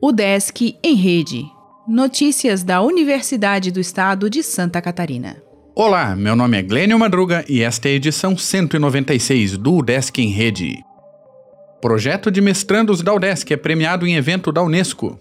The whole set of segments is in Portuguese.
O Desk em Rede. Notícias da Universidade do Estado de Santa Catarina. Olá, meu nome é Glênio Madruga e esta é a edição 196 do Desk em Rede. Projeto de mestrandos da UDESC é premiado em evento da Unesco.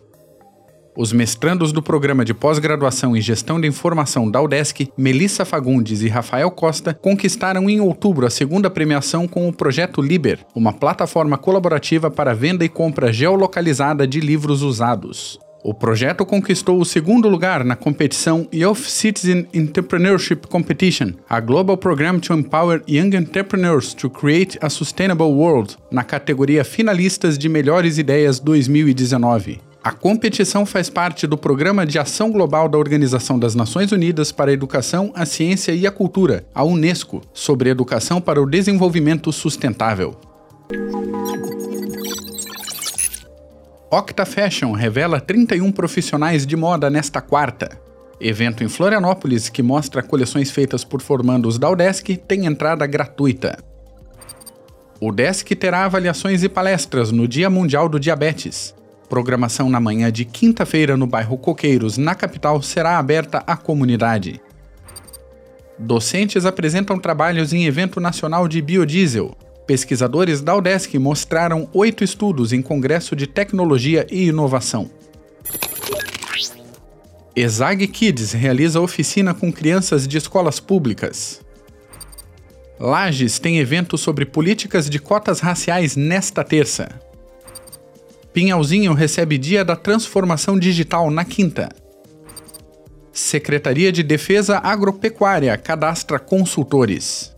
Os mestrandos do programa de pós-graduação em Gestão de Informação da UDESC, Melissa Fagundes e Rafael Costa, conquistaram em outubro a segunda premiação com o Projeto Liber, uma plataforma colaborativa para venda e compra geolocalizada de livros usados. O projeto conquistou o segundo lugar na competição Youth Citizen Entrepreneurship Competition, a Global Program to Empower Young Entrepreneurs to Create a Sustainable World, na categoria Finalistas de Melhores Ideias 2019. A competição faz parte do Programa de Ação Global da Organização das Nações Unidas para a Educação, a Ciência e a Cultura, a Unesco, sobre educação para o desenvolvimento sustentável. Octa Fashion revela 31 profissionais de moda nesta quarta. Evento em Florianópolis que mostra coleções feitas por formandos da UDESC tem entrada gratuita. O DESC terá avaliações e palestras no Dia Mundial do Diabetes. Programação na manhã de quinta-feira no bairro Coqueiros, na capital, será aberta à comunidade. Docentes apresentam trabalhos em evento nacional de biodiesel. Pesquisadores da UDESC mostraram oito estudos em Congresso de Tecnologia e Inovação. ESAG Kids realiza oficina com crianças de escolas públicas. Lages tem evento sobre políticas de cotas raciais nesta terça. Pinhalzinho recebe Dia da Transformação Digital na quinta. Secretaria de Defesa Agropecuária cadastra consultores.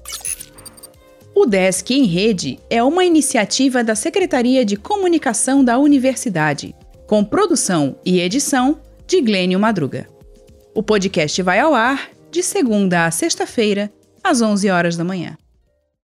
O Desk em Rede é uma iniciativa da Secretaria de Comunicação da Universidade, com produção e edição de Glênio Madruga. O podcast vai ao ar de segunda a sexta-feira, às 11 horas da manhã.